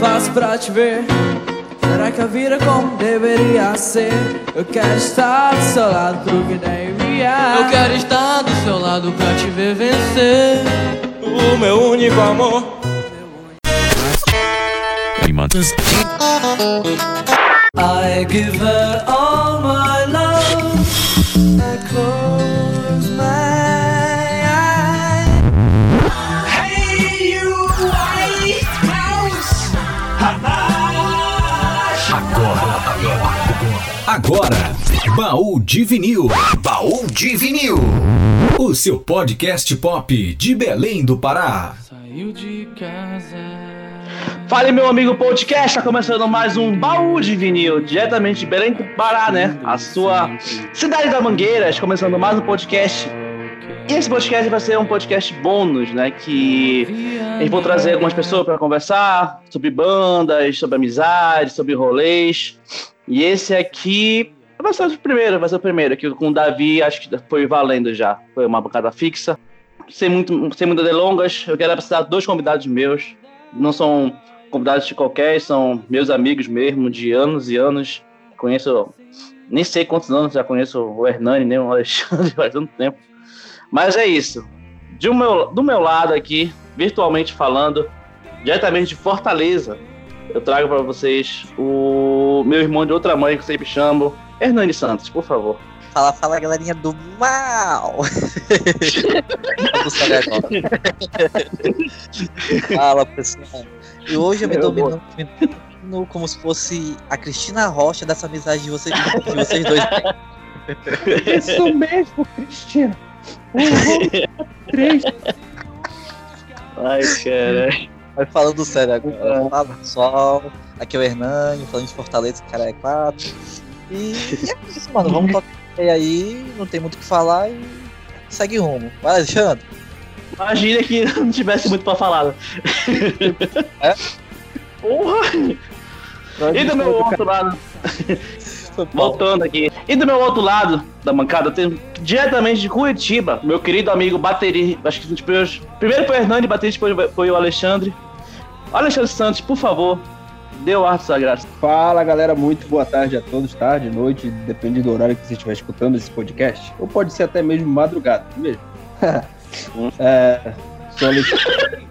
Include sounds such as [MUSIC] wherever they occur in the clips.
faço pra te ver? Será que a vida é como deveria ser? Eu quero estar do seu lado pro que nem vier. Eu quero estar do seu lado pra te ver vencer. O meu único amor. I give her all Agora, Baú de Vinil. Baú de Vinil. O seu podcast pop de Belém do Pará. Saiu de casa. Fale, meu amigo podcast, tá começando mais um baú de vinil, diretamente de Belém do Pará, né? A sua cidade da Mangueiras, começando mais um podcast. E esse podcast vai ser um podcast bônus, né? Que gente vai trazer algumas pessoas para conversar sobre bandas, sobre amizade, sobre rolês. E esse aqui vai ser o primeiro, vai ser o primeiro, aqui com o Davi, acho que foi valendo já. Foi uma bancada fixa. Sem, muito, sem muitas delongas, eu quero apresentar dois convidados meus. Não são convidados de qualquer, são meus amigos mesmo, de anos e anos. Conheço, nem sei quantos anos já conheço o Hernani, nem o Alexandre [LAUGHS] faz tanto tempo. Mas é isso. Um meu, do meu lado aqui, virtualmente falando, diretamente de Fortaleza, eu trago para vocês o meu irmão de outra mãe, que eu sempre chamo, Hernani Santos, por favor. Fala, fala, galerinha do mal! [LAUGHS] Fala, pessoal. E hoje eu me domino, como se fosse a Cristina Rocha dessa amizade de vocês, de vocês dois. Isso mesmo, Cristina. Um, três. Ai, cara. Mas falando sério agora, fala pessoal. Aqui é o Hernani, falando de Fortaleza, cara é 4. E é isso, mano. Vamos [LAUGHS] tocar aí, não tem muito o que falar e segue rumo. Vai, Alexandre. Imagina que não tivesse muito pra falar. [LAUGHS] É? Porra! E do meu outro lado, voltando aqui. E do meu outro lado da bancada, tem diretamente de Curitiba, meu querido amigo Bateri. Acho que primeiros. Primeiro foi o Hernani, Bateri, depois foi o Alexandre. Alexandre Santos, por favor, dê o ar da sua graça. Fala galera, muito boa tarde a todos, tarde, noite, depende do horário que você estiver escutando esse podcast. Ou pode ser até mesmo madrugada, é mesmo? [LAUGHS] é, sou Alexandre.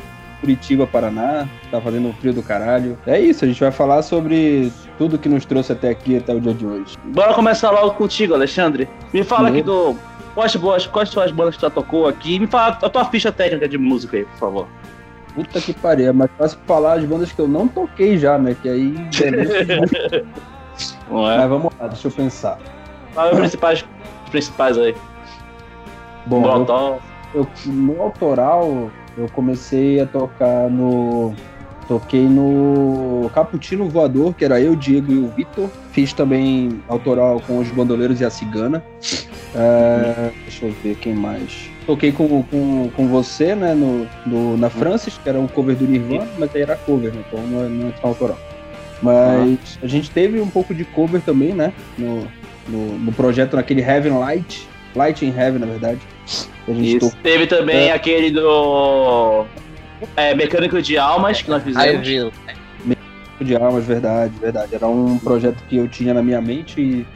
[LAUGHS] Curitiba, Paraná, tá fazendo um frio do caralho. É isso, a gente vai falar sobre tudo que nos trouxe até aqui, até o dia de hoje. Bora começar logo contigo, Alexandre. Me fala aqui do. Quais, boas, quais suas bandas que tu tocou aqui? Me fala a tua ficha técnica de música aí, por favor. Puta que pariu, é mais fácil falar as bandas que eu não toquei já, né? Que aí. [LAUGHS] Não Mas vamos lá, deixa eu pensar. Quais os principais, os principais aí? Bom, eu eu, no autoral, eu comecei a tocar no. Toquei no Caputino Voador, que era eu, Diego e o Vitor. Fiz também autoral com os Bandoleiros e a Cigana. É, deixa eu ver quem mais. Toquei com, com, com você, né, no, no- na Francis, que era um cover do Nirvana, mas aí era cover, né, então não é, não é tão autoral. Mas a gente teve um pouco de cover também, né, no, no, no projeto, naquele Heaven Light, Light in Heaven, na verdade. A gente Isso. Teve também É. aquele do. É, Mecânico de Almas, que nós fizemos. viu. tocou de almas, verdade, verdade. Era um projeto que eu tinha na minha mente e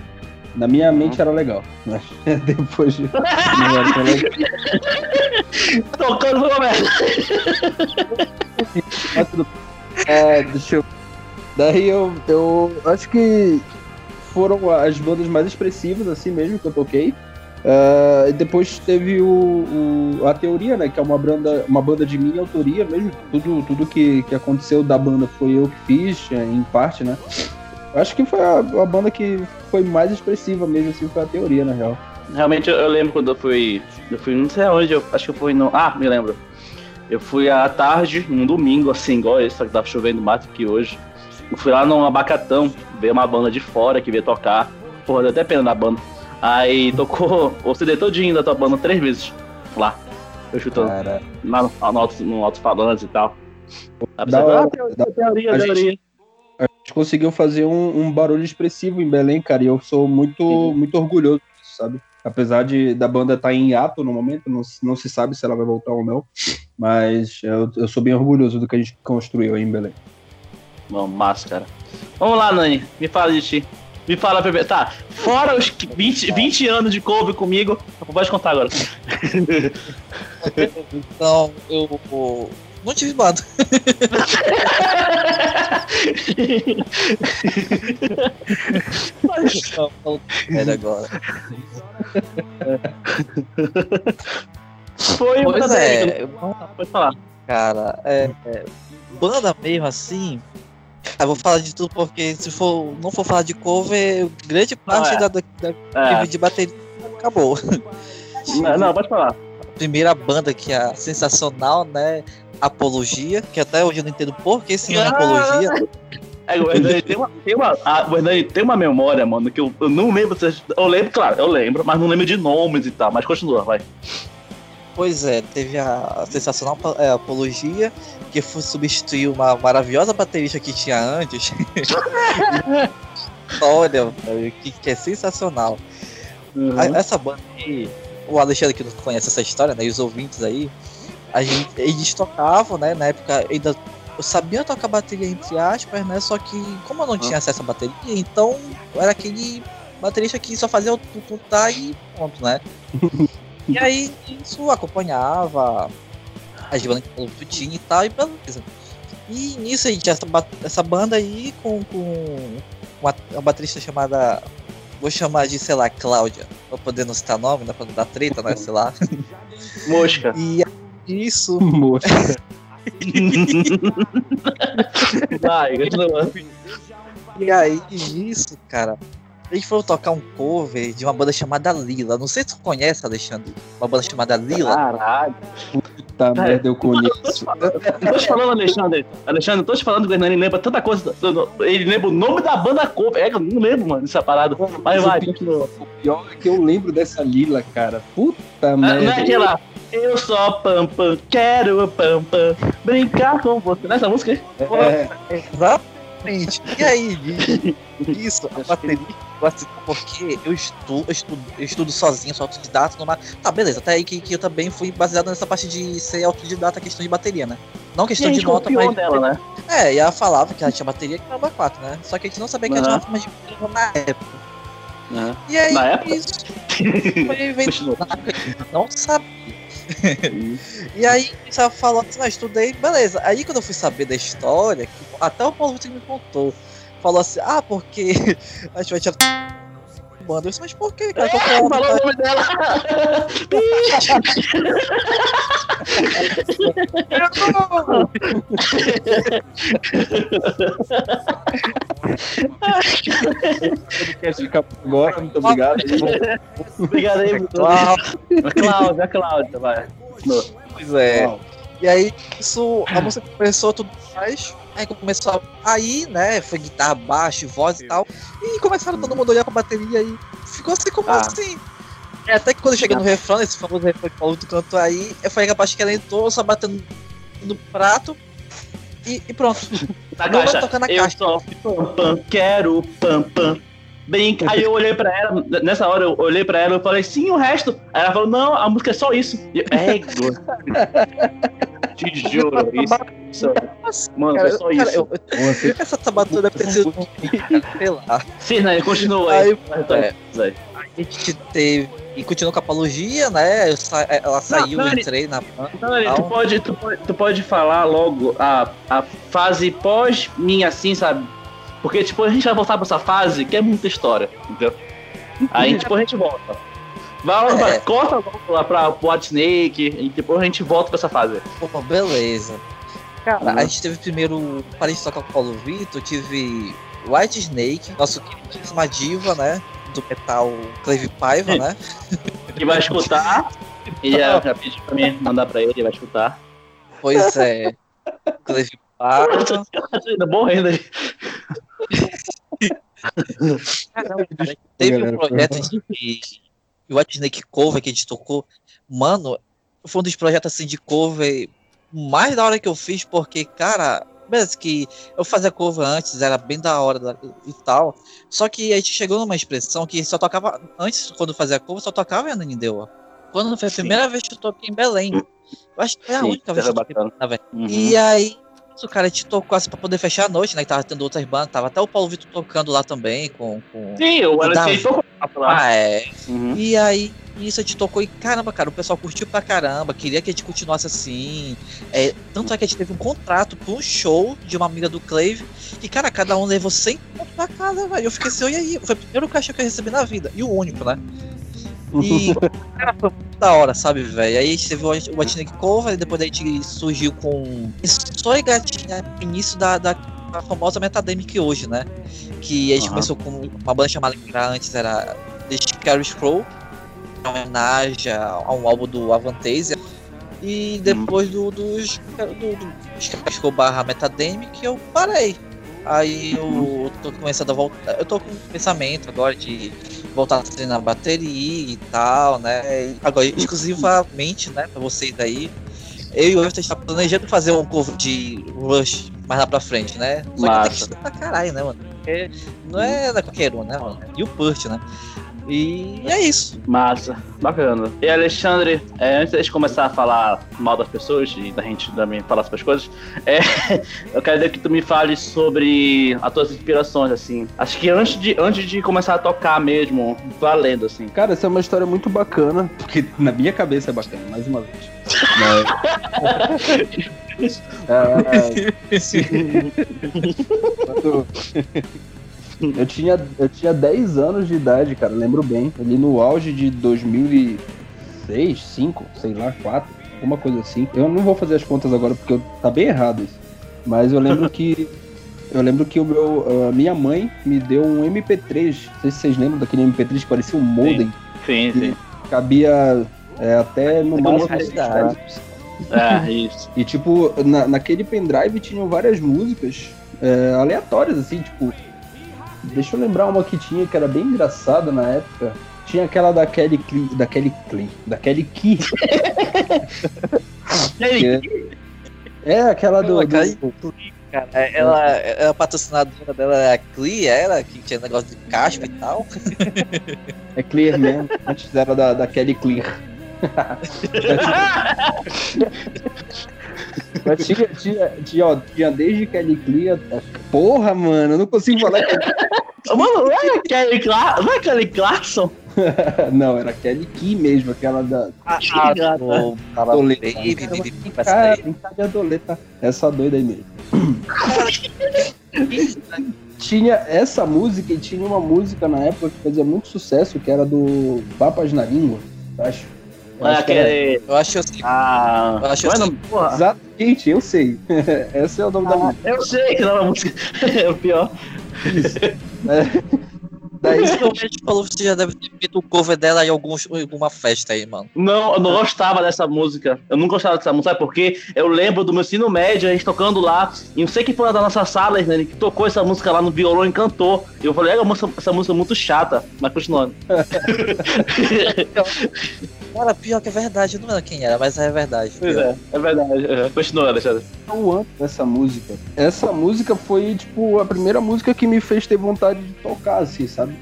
na minha mente era legal. Mas [LAUGHS] depois não era tão legal. Tocando foi uma merda. É, deixa eu. Daí eu, eu acho que foram as bandas mais expressivas, assim mesmo, que eu toquei. E depois teve o, o- a teoria, né? Que é uma banda, uma banda de minha autoria mesmo. Tudo, tudo que, que aconteceu da banda foi eu que fiz, é, em parte, né? Acho que foi a, a banda que foi mais expressiva mesmo, assim, foi a teoria, na real. Realmente eu, eu lembro quando eu fui. Eu fui, não sei aonde, eu acho que eu fui no. Ah, me lembro. Eu fui à tarde, num domingo, assim, igual esse, só que tava chovendo mato aqui hoje. Eu fui lá no Abacatão, ver uma banda de fora que veio tocar. Porra, deu até pena da banda. Aí tocou [LAUGHS] o CD todinho da tua banda três vezes lá. Eu chutando Cara, lá no, no, alto, no alto-falante e tal. Da ah, teoria, da- teoria, a teoria. gente- a gente conseguiu fazer um, um barulho expressivo em Belém, cara, e eu sou muito, Uhum. muito orgulhoso disso, sabe? Apesar de da banda estar em hiato no momento, não, se- não se sabe se ela vai voltar ou não. Mas eu, eu sou bem orgulhoso do que a gente construiu aí em Belém. Bom, massa, cara. Vamos lá, Nani. Me fala de ti. Me fala primeiro. Tá, fora os 20, 20 anos de cover comigo, pode contar agora. [LAUGHS] Então, eu, eu não tive não, sério agora. Foi Pois é, Pode falar. cara, é, é, banda mesmo assim. Eu vou falar de tudo porque se for, não for falar de cover, grande parte é. da, da, da É, de bateria acabou. não, não, pode falar. Primeira banda que é sensacional, né? Apologia, que até hoje eu não entendo por que esse nome Ah! Apologia. [LAUGHS] É, o Hernani tem uma, tem uma, ah, o Hernani tem uma memória, mano, que eu, eu não lembro. Eu lembro, claro, eu lembro, mas não lembro de nomes e tal. Mas continua, vai. Pois é, teve a, sensacional é, Apologia, que foi substituir uma maravilhosa baterista que tinha antes. [LAUGHS] Olha, que, que é sensacional. Uhum. A- essa banda aí, o Alexandre que não conhece essa história, né? E os ouvintes aí, a gente, eles tocavam, né? Na época ainda eu sabia tocar bateria entre aspas, né? Só que como eu não tinha acesso à bateria, então eu era aquele baterista que só fazia o tutar e pronto, né? [LAUGHS] e aí isso acompanhava as bandas que o tinha e tal, e beleza. E nisso a gente, essa, essa banda aí com, com uma, uma baterista chamada Vou chamar de, sei lá, Cláudia, pra poder não citar nome, né? Pra não dar treta, né? Sei lá. Mosca. E isso. [LAUGHS] Moço. Vai, [LAUGHS] continua. E aí, isso, cara. Eles foram tocar um cover de uma banda chamada Lila. Não sei se tu conhece, Alexandre. Uma banda chamada Lila. Caralho. Tá merda, eu conheço. Eu [LAUGHS] tô te falando, Alexandre. Alexandre, eu tô te falando que o Hernani lembra tanta coisa. Ele lembra o nome da banda cover. É que eu não lembro, mano, dessa parada. Mas vai, continua. O pior é que eu lembro dessa Lila, cara. Puta Ah, Não é merda. aquela. Eu só pam pam, quero pam pam, brincar com você. Nessa música aí? É, Exatamente. E aí, isso, [LAUGHS] a bateria, assisto porque eu estudo, eu estudo, eu estudo sozinho, sou autodidata. Numa... Tá, beleza, até aí que, que eu também fui baseado nessa parte de ser autodidata, questão de bateria, né? Não questão de nota, mas. dela, né? É, e ela falava que ela tinha bateria que era uma 4, né? Só que a gente não sabia que ela tinha uma forma de bateria na época. Aham. E aí, Na época? isso foi eu [LAUGHS] não sabia. [LAUGHS] e aí, ela falou assim, eu estudei, beleza. Aí quando eu fui saber da história, até o Paulo me contou, falou assim, ah, porque [LAUGHS] a gente vai tirar disse, mas por que, cara? É Falou o nome dela. podcast de capa agora, muito obrigado. Obrigado aí, Bruno. Claro, A Cláudia, a Cláudia, vai. Pois é. E aí, isso, a música começou tudo mais. Aí começou a. Aí, né? Foi guitarra, baixo, voz e tal. E começaram todo mundo a olhar pra bateria e ficou assim como Ah. assim. E até que quando eu cheguei no refrão, esse famoso refrão que falou do canto aí, eu falei que a parte que ela entrou, só batendo no prato. E, e pronto. Na [LAUGHS] Não vai caixa. tocar na eu caixa. só pam pam, quero pam pam. Bem, aí eu olhei pra ela, nessa hora eu olhei pra ela e falei, sim, o resto. Aí ela falou, não, a música é só isso. E eu, [LAUGHS] [LAUGHS] Égua. Te juro, isso. Mano, Cara, foi só cara, isso. eu- eu- essa ter sido. sei lá. Sim, né? Continua aí. Aí, é. A gente teve. E continuou com a apologia, né? Eu sa- Ela saiu, não, entrei na tu pode, tu, pode, tu pode falar logo a, a fase pós minha, assim, sabe? Porque, tipo, a gente vai voltar pra essa fase que é muita história, entendeu? Aí, tipo, a gente volta. Vai, É. vai, corta lá pra White Snake e depois a gente volta pra essa fase. Pô, beleza. Cara, a gente teve primeiro. Para de tocar com o Paulo Vitor, tive White Snake, nosso queridíssima diva, né? Do metal Cleve Paiva, né? [LAUGHS] Que vai escutar. E já, já pedi pra mim mandar pra ele, vai escutar. Pois é. Cleve Paiva. [LAUGHS] Ainda bom ainda. Teve um projeto de White Snake Cover que a gente tocou. Mano, foi um dos projetos assim de cover mais da hora que eu fiz, porque, cara, Beleza, que eu fazia cover antes, era bem da hora e tal. Só que a gente chegou numa expressão que só tocava. Antes, quando fazia cover, só tocava em Ananindeua. Quando foi a Sim. primeira vez que eu toquei em Belém. Eu acho que foi a Sim, única vez que era eu toquei na Belém. Uhum. E aí, o cara te tocou assim pra poder fechar a noite, né? Que tava tendo outras bandas, tava até o Paulo Vitor tocando lá também, com. com... Sim, o Davi. tocou lá. Ah, é. Uhum. E aí, isso te tocou e caramba, cara, o pessoal curtiu pra caramba, queria que a gente continuasse assim. É, tanto é que a gente teve um contrato pra um show de uma amiga do Clave, e cara, cada um levou 100 pontos pra casa, velho. Eu fiquei assim, e aí? Foi o primeiro cachê que eu recebi na vida, e o único, né? E, [LAUGHS] cara, foi da hora, sabe, velho? Aí a gente teve o Batinic Cover, e depois a gente surgiu com Só e Gatinha, início da, da, famosa Metademic hoje, né? Que a gente Aham. começou com uma banda chamada que antes era The Scary Scroll, uma homenagem a um álbum do Avantasia. E depois do, dos do, do Scary Scroll barra Metademic, eu parei. Aí eu tô começando a voltar. Eu tô com um pensamento agora de voltar a treinar bateria e tal, né? Agora, exclusivamente, né, pra vocês aí. Eu e o Everton está planejando fazer um cover de Rush mais lá pra frente, né? Só que tem que Massa. estudar pra caralho, né, mano? Porque não é da qualquer um, né, mano? E o Purt, né? E é isso. Massa, bacana. E Alexandre, é, antes de começar a falar mal das pessoas e da gente também falar sobre as coisas, é, [LAUGHS] eu quero que tu me fale sobre as tuas inspirações, assim. Acho que antes de, antes de começar a tocar mesmo, valendo, assim. Cara, essa é uma história muito bacana, porque na minha cabeça é bacana, mais uma vez. Mas... [LAUGHS] É, [LAUGHS] quando- eu, tinha, eu tinha 10 anos de idade, cara, lembro bem. Ali no auge de 2006, 2005, sei lá, 4, alguma coisa assim. Eu não vou fazer as contas agora porque eu- tá bem errado isso. Mas eu lembro que. Eu lembro que o meu, a minha mãe me deu um MP3. Não sei se vocês lembram daquele MP3 que parecia um modem. Sim, sim. Cabia é, até no máximo. É, isso. E tipo, na, naquele pendrive tinham várias músicas é, aleatórias, assim, tipo. Deixa eu lembrar uma que tinha que era bem engraçada na época. Tinha aquela da Kelly Clee, da Kelly Clee, da Kelly Key. [LAUGHS] que- é aquela do, Aquela do- Cara, ela, ela, a patrocinadora dela é a Clee, era, que tinha negócio de caspa e tal. é Clear Man, antes era da, da Kelly Clear. [LAUGHS] [LAUGHS] Mas tinha, tinha, tinha, ó, tinha desde Kelly Clear. Porra, mano, eu não consigo falar. [LAUGHS] Mano, não é Kelly, Cla não é Kelly Clarkson? [LAUGHS] Não, era Kelly Key mesmo, aquela da, Ah, ligado. tava Doleta. baby, baby, Cara, tem cara de adoleta. Essa doida aí mesmo. [LAUGHS] tinha essa música e tinha uma música na época que fazia muito sucesso, que era do Papas na Língua, eu acho. Eu É acho que. Eu acho assim, Ah, Eu acho mano, assim. Exatamente, eu sei. [LAUGHS] Esse é o nome da música. Eu sei que não é uma música. É o pior. [LAUGHS] Daí, Provavelmente falou que você já deve ter feito o cover dela em alguns, em alguma festa aí, mano. Não, eu não gostava dessa música. Eu não gostava dessa música, sabe por quê? Eu lembro do meu ensino médio, a gente tocando lá, e não sei quem foi da nossa sala, né, que tocou essa música lá no violão e cantou. E eu falei, é, essa, essa música é muito chata, mas continuando. [LAUGHS] Cara, pior que é verdade, eu não lembro quem era, mas é verdade. Pois é, é verdade. É. Continua, Alexandre. o antes dessa música. Essa música foi, tipo, a primeira música que me fez ter vontade de tocar, assim, sabe?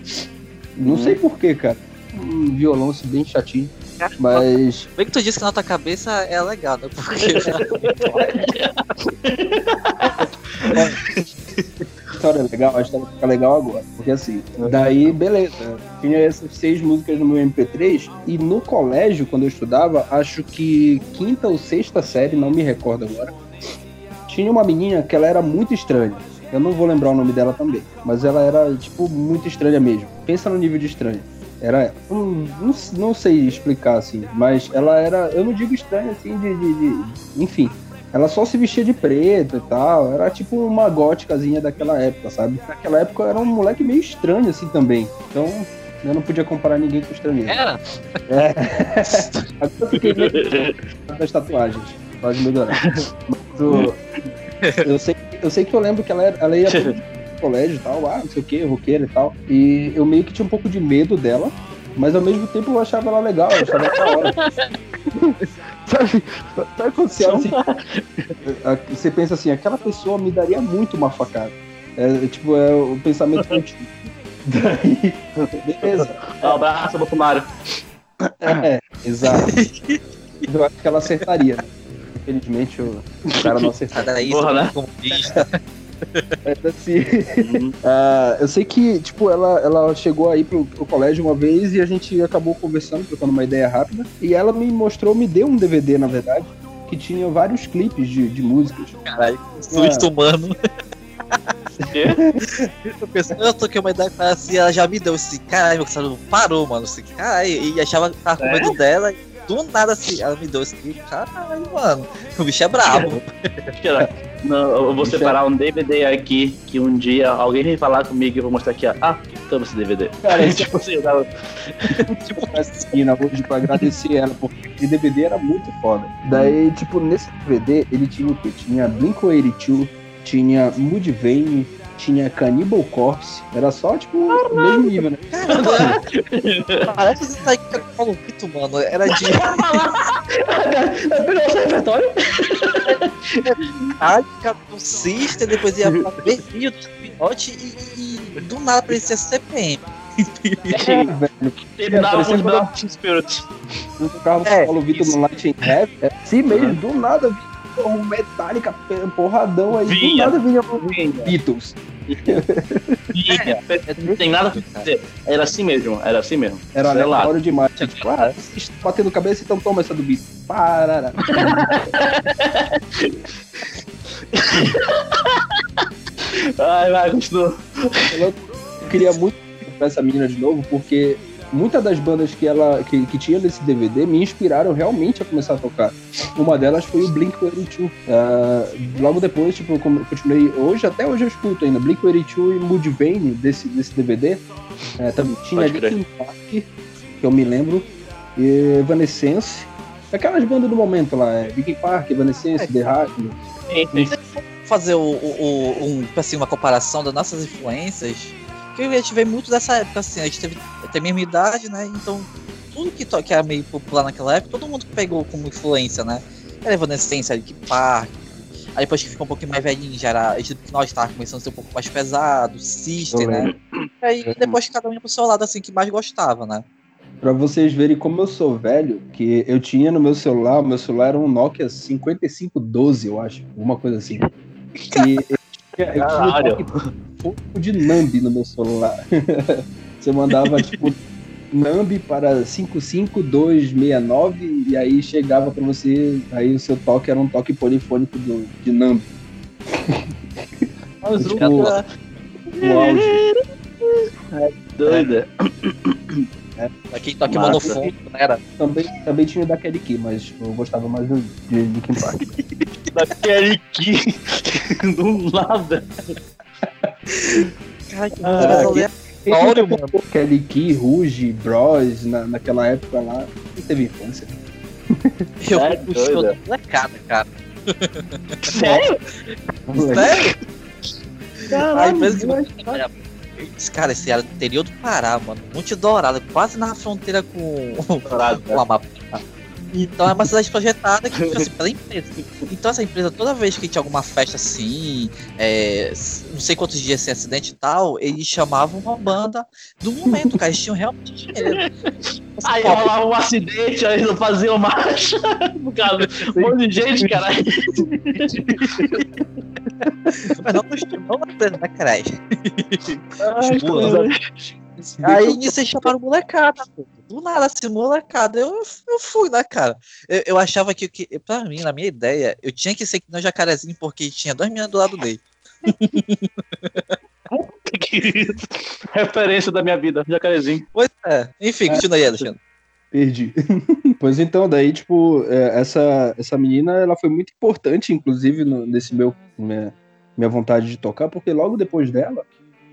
Não sei porquê, cara. Um violão assim, bem chatinho. Mas. Bem que tu disse que na tua cabeça é legal, né? Porque [LAUGHS] A história é legal, a história fica legal agora. Porque assim, daí, beleza. Tinha essas seis músicas no meu MP3. E no colégio, quando eu estudava, acho que quinta ou sexta série, não me recordo agora. Tinha uma menina que ela era muito estranha. Eu não vou lembrar o nome dela também. Mas ela era, tipo, muito estranha mesmo. Pensa no nível de estranha. Era. Eu Não, não, sei explicar, assim. Mas ela era. Eu não digo estranha, assim, de- de- de enfim. Ela só se vestia de preto e tal. Era tipo uma góticazinha daquela época, sabe? Naquela época eu era um moleque meio estranho, assim, também. Então, eu não podia comparar ninguém com estrangeiro. era. [LAUGHS] Agora eu fiquei meio das tatuagens. Pode melhorar. Mas [LAUGHS] o- eu, sei, eu sei que eu lembro que ela, era- ela ia pro [LAUGHS] colégio e tal, ah, não sei o que, roqueira e tal. E eu meio que tinha um pouco de medo dela, mas ao mesmo tempo eu achava ela legal, eu achava ela da hora. [LAUGHS] Sabe quando você, assim, você pensa assim, aquela pessoa me daria muito uma facada. É, tipo, é o pensamento contínuo. Daí, beleza. Um abraço, Bolsonaro. É, exato. Eu acho que ela acertaria. Né? Infelizmente, o cara não [LAUGHS] acertou. Nada isso, Porra, né? comunista. [LAUGHS] Mas, assim, [LAUGHS] ah, eu sei que, tipo, ela, ela chegou aí pro, pro colégio uma vez e a gente acabou conversando, trocando uma ideia rápida. E ela me mostrou, me deu um DVD, na verdade, que tinha vários clipes de, de músicas. Caralho, susto humano. Eu pensei, eu toquei uma ideia ela assim, ela já me deu assim, caralho, meu coração parou, mano. Assim, caralho, e achava que tava com medo dela. E do nada assim, ela me deu esse clipe, caralho, mano. O bicho é brabo. Não, eu vou Deixa- separar um DVD aqui que um dia alguém vem falar comigo e eu vou mostrar aqui, ó. Ah, toma esse DVD. Cara, esse [LAUGHS] tipo assim, eu tava- tipo na esquina hoje pra agradecer ela, porque aquele DVD era muito foda. Daí, tipo, nesse DVD, ele tinha o quê? Tinha Blink-182, tinha Mudvayne, tinha Cannibal Corpse. Era só, tipo, o mesmo nível, né? Parece isso aí que eu falo muito, mano. Era de Pegou o repertório? Ai, Capitão Sister, depois ia pra Berlinho do Pinote e, e do nada aparecia CPM. É, velho. Terminava com quando- Dark Spirit. O Carlos É, Paulo Vitor no Light in Heaven. É, sim mesmo, do nada um Metallica porradão aí. Do Vinha. nada vinha um Beatles. Não tem nada pra dizer. Era assim mesmo, era assim mesmo. Era aleatório demais. Tipo, ah, batendo cabeça, então toma essa do Beatles. Parará. [LAUGHS] Ai, vai, continua. Eu queria muito essa menina de novo, porque muitas das bandas que ela que, que tinha nesse DVD me inspiraram realmente a começar a tocar. Uma delas foi o Blink-182. Ah, logo depois, tipo, eu continuei hoje, até hoje eu escuto ainda Blink-182 e Mudvayne desse desse DVD. É, também tinha. Linkin Park, que eu me lembro, e Evanescence. Aquelas bandas do momento lá, é Linkin Park, Evanescence, The Hackney. Fazer o, o, o- um, assim, uma comparação das nossas influências, que a gente vê muito dessa época, assim, a gente teve, tem a mesma idade, né? Então, tudo que, que era meio popular naquela época, todo mundo pegou como influência, né? Era Evanescence, Linkin Park. Aí depois que ficou um pouquinho mais velhinho, já era estilo que nós tava começando a ser um pouco mais pesado, Sister, Eu né? E aí depois cada um ia pro seu lado, assim, que mais gostava, né? Pra vocês verem como eu sou velho, que eu tinha no meu celular, o meu celular era um Nokia 5512, eu acho, alguma coisa assim. [LAUGHS] E eu tinha, eu tinha Fofo de Nambi no meu celular. [LAUGHS] Você mandava, tipo, Nambi para 55269 e aí chegava pra você, aí o seu toque era um toque polifônico do, de Nambi. Mas [LAUGHS] Tipo, o o áudio. doida. Aqui toque Massa. monofônico, né? Era. Também, também tinha o da Kelly Key, mas tipo, eu gostava mais do, de Linkin Park. [LAUGHS] Daquele que do nada. Cara, que Ah, que- mano. Kelly Key, Ruge, Bros, na, naquela época lá, não teve infância. Eu É fui da molecada, cara. Sério? Sério? Caralho, cara, esse era do interior do Pará, mano. Monte Dourado, quase na fronteira com Dourado, [LAUGHS] o Amapá. Então é uma cidade projetada que fica assim, pela empresa. Então essa empresa, toda vez que tinha alguma festa assim, é, não sei quantos dias sem acidente e tal, eles chamavam uma banda do momento, cara. Eles tinham realmente dinheiro. Aí Pô, rolava um acidente, aí não faziam marcha. [LAUGHS] Causa um monte de gente, caralho. Mas não costumou empresa, né, caralho? Ai. Aí nisso eles chamaram molecada, pô. Do nada, assim, molecada. Eu, eu fui, né, cara? Eu, eu achava que, que, pra mim, na minha ideia, eu tinha que ser que não jacarezinho, porque tinha dois meninos do lado dele. [LAUGHS] que referência da minha vida, jacarezinho. Pois é. Enfim, continua aí, Alexandre. Perdi. [LAUGHS] pois então, daí, tipo, é, essa, essa menina, ela foi muito importante, inclusive, nesse meu, minha, minha vontade de tocar, porque logo depois dela,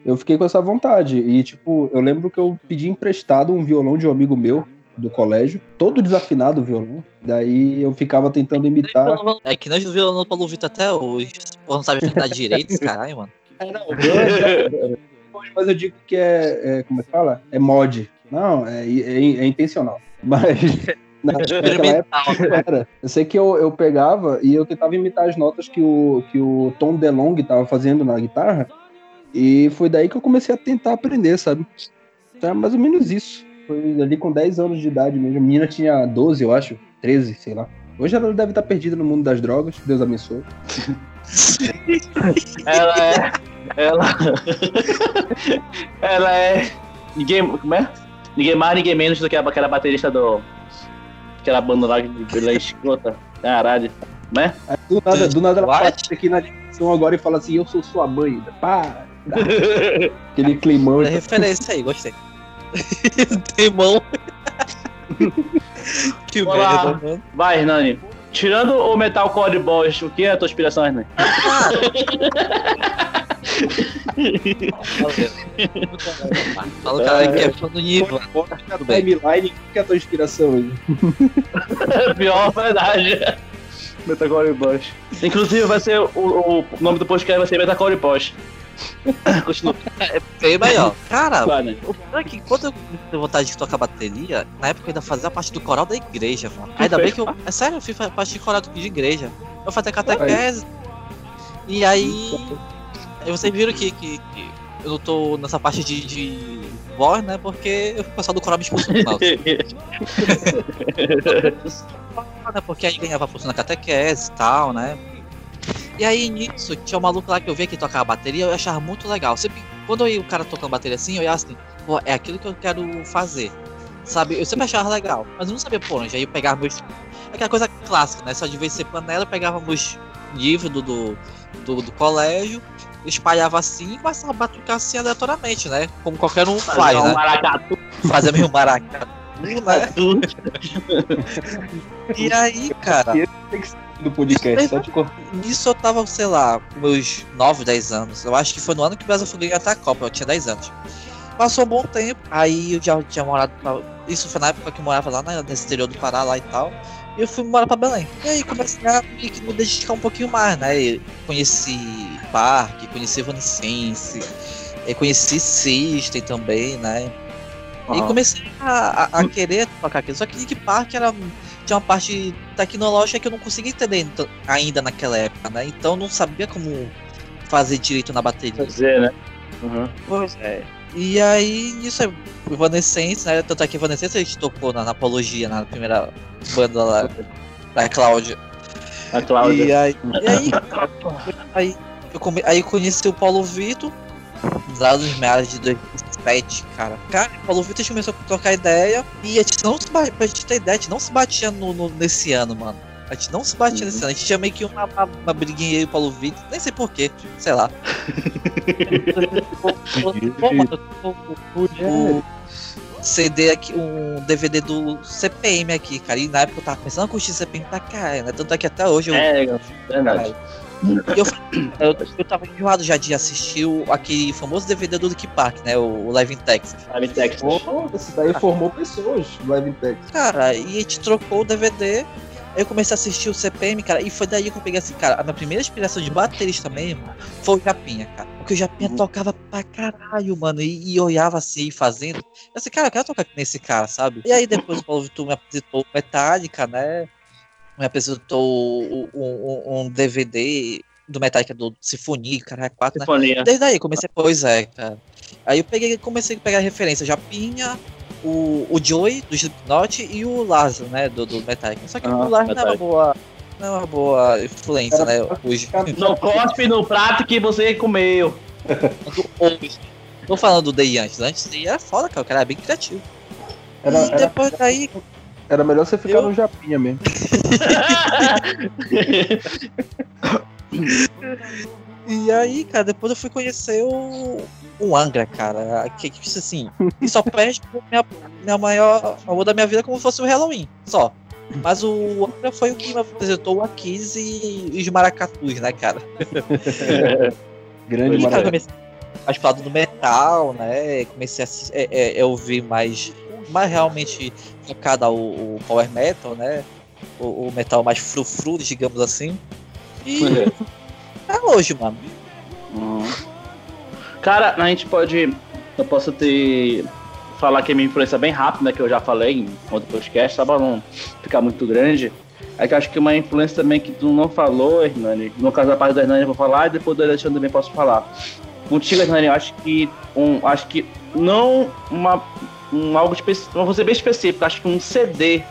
eu fiquei com essa vontade. E, tipo, eu lembro que eu pedi emprestado um violão de um amigo meu do colégio, todo desafinado o violão. Daí eu ficava tentando imitar. É que nós violão Paulo Vitor até hoje. Porra, não sabe afinar direito, caralho, mano. É, não, [LAUGHS] mas eu digo que é, é- como é que fala? É mod. Não, é, é- é intencional. Mas [LAUGHS] Na, naquela época era. Eu sei que eu, eu pegava e eu tentava imitar as notas que o, que o Tom DeLonge tava fazendo na guitarra. E foi daí que eu comecei a tentar aprender, sabe? Então é mais ou menos isso. Foi ali com 10 anos de idade mesmo. A menina tinha 12, eu acho. 13, sei lá. Hoje ela deve estar perdida no mundo das drogas. Deus abençoe. [LAUGHS] Ela é. Ela. [LAUGHS] ela é. Ninguém. Como é? Ninguém mais, ninguém menos do que aquela baterista do. Aquela banda lá de Vila Escrota. Caralho. Né? Aí, do nada, do nada ela What? bate aqui na ligação agora e fala assim: Eu sou sua mãe. Pá! [LAUGHS] Aquele climão. É referência aí, gostei. [LAUGHS] Tem mão. [LAUGHS] que Olá. merda, mano. Vai, Hernani. Tirando o Metalcore Boss, o que é a tua inspiração, Hernani? Fala o cara que é fã do Niva. Bota na Tudo bem. timeline, qual que é a tua inspiração aí? Pior verdade. Metalcore Boss. Inclusive, vai ser o, o nome do podcast vai ser Metalcore Boss. [LAUGHS] Continua. Bem maior. Cara, né? o pior é que quando eu tive vontade de tocar bateria, na época eu ainda fazia parte do coral da igreja, mano. Ainda bem que eu. É sério, eu fiz parte de coral de igreja. Eu fazia catequese. E aí. aí vocês viram que, que, que eu não tô nessa parte de, de voz, né? Porque o pessoal do coral me expulsou final. [LAUGHS] [LAUGHS] né? Porque aí ganhava força na catequese e tal, né? E aí nisso, tinha um maluco lá que eu via que tocava bateria, eu achava muito legal. Sempre, quando eu ia o cara tocando bateria assim, eu ia assim, pô, é aquilo que eu quero fazer. Sabe? Eu sempre achava legal, mas eu não sabia por onde. Aí eu pegava meus. Aquela coisa clássica, né? Só de vez em ser panela, eu pegava meus livros do, do, do, do colégio, espalhava assim e começava a batucar assim aleatoriamente, né? Como qualquer um faz, um né? maracatu. Fazer meio maracatu, né? [LAUGHS] E aí, cara. Tem que ser do podcast, só te cortar. Nisso eu tava, sei lá, com meus 9, 10 anos. Eu acho que foi no ano que o Brasil foi ganhar até a Copa, eu tinha 10 anos. Passou um bom tempo, aí eu já tinha morado. Pra... Isso foi na época que eu morava lá nesse interior do Pará lá e tal. E eu fui morar pra Belém. E aí comecei a meio que me dedicar um pouquinho mais, né? E conheci Parque, conheci Evanescence, eh, conheci System também, né? E Aham. comecei a, a- a querer tocar aquilo. Só que Link Park era, tinha uma parte tecnológica que eu não conseguia entender ainda naquela época, né? Então eu não sabia como fazer direito na bateria. Fazer, né? Uhum. Pois é. E aí, nisso é Evanescence, né? Tanto é que Evanescence a gente tocou na, na Apologia, na primeira banda lá da Cláudia. A Cláudia. E aí, e aí, [LAUGHS] aí, eu come, aí conheci o Paulo Vitor, lá nos meados de 2007, cara. Cara, o Paulo Vitor começou a trocar ideia e a gente não se batia, pra gente ter ideia, a gente não se batia no, no- nesse ano, mano. A gente não se batia nesse ano, a gente tinha meio que uma, uma, uma briguinha aí, o Paulo Vitor, nem sei porquê, sei lá. [LAUGHS] Pô, mano, o CD aqui, um DVD do CPM aqui, cara. E na época eu tava pensando em curtir CPM pra caralho, né? Tanto é que até hoje eu. É, verdade. E eu, [CLEARS THROAT] eu, eu tava enjoado já de assistir o, aquele famoso DVD do Luke Park, né? O, o Live in Texas. Sabe, Texas. Pô, esse daí formou pessoas Live in Texas. Cara, e a gente trocou o DVD. Aí eu comecei a assistir o CPM, cara, e foi daí que eu peguei assim, cara, a minha primeira inspiração de baterista mesmo foi o Japinha, cara. Porque o Japinha tocava pra caralho, mano, e, e olhava assim, fazendo. Eu assim, cara, eu quero tocar nesse cara, sabe? E aí depois o Paulo Vitor me apresentou Metallica, né? Me apresentou um, um- um DVD do Metallica do Sinfonia, cara, é quatro, né? Sinfonia. Desde aí, comecei. Pois é, cara. Aí eu peguei, comecei a pegar referência Japinha, o, o Joey do Slipknot e o Lázaro, né? Do, do Metallica. Só que Ah, o Lázaro não é uma boa. Não é uma boa influência, né? Hoje. Não cospe no prato que você comeu. Tô falando do Day antes. Antes Day era foda, cara. O cara era bem criativo. Era, e era, depois daí. Era melhor você ficar Eu- no Japinha mesmo. [LAUGHS] E aí, cara, depois eu fui conhecer o, o Angra, cara. Que, que assim, e só perde minha, minha maior amor da minha vida como se fosse o Halloween, só. Mas o Angra foi o que me apresentou o Akiz e, e os maracatus, né, cara? [LAUGHS] Grande E, cara, comecei pro lado do metal, né? Comecei a é, é, é, ouvir mais, mais realmente focado ao, ao power metal, né? O, o metal mais frufru, digamos assim. E é hoje, mano. Hum. Cara, a gente pode. Eu posso ter falar que a minha influência é bem rápida, né? Que eu já falei em outro podcast, só pra não ficar muito grande. É que eu acho que uma influência também que tu não falou, Hernani, no caso da parte do Hernani eu vou falar e depois do Alexandre também posso falar. Contigo, Hernani, eu acho que um, acho que não uma um algo específico, vou ser bem específico, acho que um CD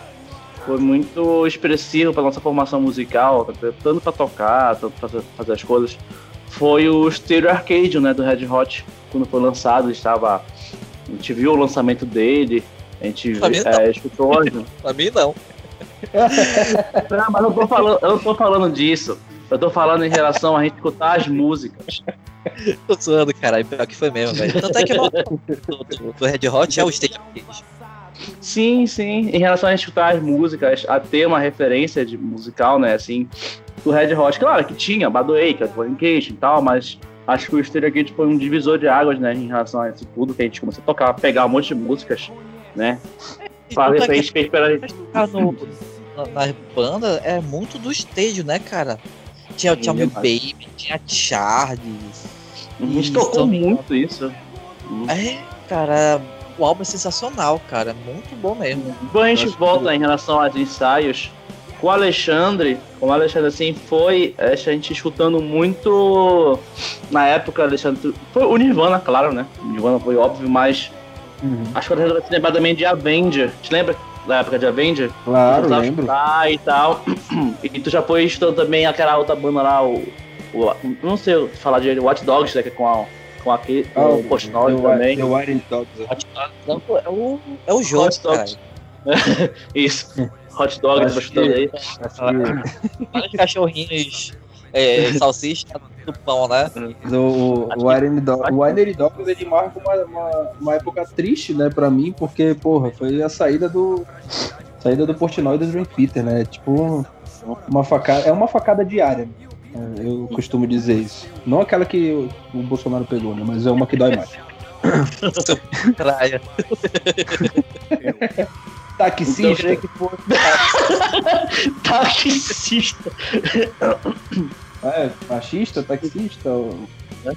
foi muito expressivo para nossa formação musical, tanto para tocar, tanto para fazer as coisas. Foi o Stereo Arcade, né, do Red Hot, quando foi lançado, estava a gente viu o lançamento dele, a gente Pra mim, é, escutou. [LAUGHS] Pra mim, não. [LAUGHS] Não, mas eu tô falando, eu não tô falando disso. Eu tô falando em relação a gente escutar as músicas. [LAUGHS] Tô zoando, caralho. Pior que foi mesmo, velho. Tanto é que o do, Red Hot é o Stage Arcade. Sim, sim. Em relação a escutar as músicas, a ter uma referência de musical, né, assim, do Red Hot. Claro que tinha Bad Wake, Californication e tal, mas acho que o Stereo Arcade foi um divisor de águas, né, em relação a isso tudo, que a gente começou a tocar, pegar um monte de músicas, né, fazer pra gente esperar. Ah, no, na, na banda é muito do stage, né, cara? Tinha, tinha o demais. Baby, tinha Charles. A gente tocou muito isso. É, cara, o álbum é sensacional, cara. Muito bom mesmo. Depois a gente volta em relação aos ensaios. Com o Alexandre, com o Alexandre, assim, foi é, a gente escutando muito. Na época, Alexandre. Foi o Nirvana, claro, né? O Nirvana foi óbvio, mas Uhum. acho que você vai se lembrar também de Avenger. Te lembra da época de Avenger? Claro, Tu lembro. escutar e tal. [CLEARS THROAT] E tu já foi estudando também aquela outra banda lá, o. o não sei falar de Watch Dogs, né? Que é com a. Com aquele, com Ah, o Postnol também. The Wild Dogs. Não, pô, é o, é o jogo, Hot cara. Dogs. [LAUGHS] Isso. Hot Dogs, tô chutando aí. Vários cachorrinhos é, salsicha do pão, né? O, o, o Iron Dog, o Iron Dogs ele marca uma, uma, uma época triste, né, pra mim, porque, porra, foi a saída do. Saída do Portnoy e do Dream Theater, né? Tipo, uma facada. É uma facada diária. né? Eu costumo dizer isso. Não aquela que o, o Bolsonaro pegou, né? Mas é uma que dói mais. Praia. Taxista. Então, que Taxista. [LAUGHS] É, fascista, taxista, né?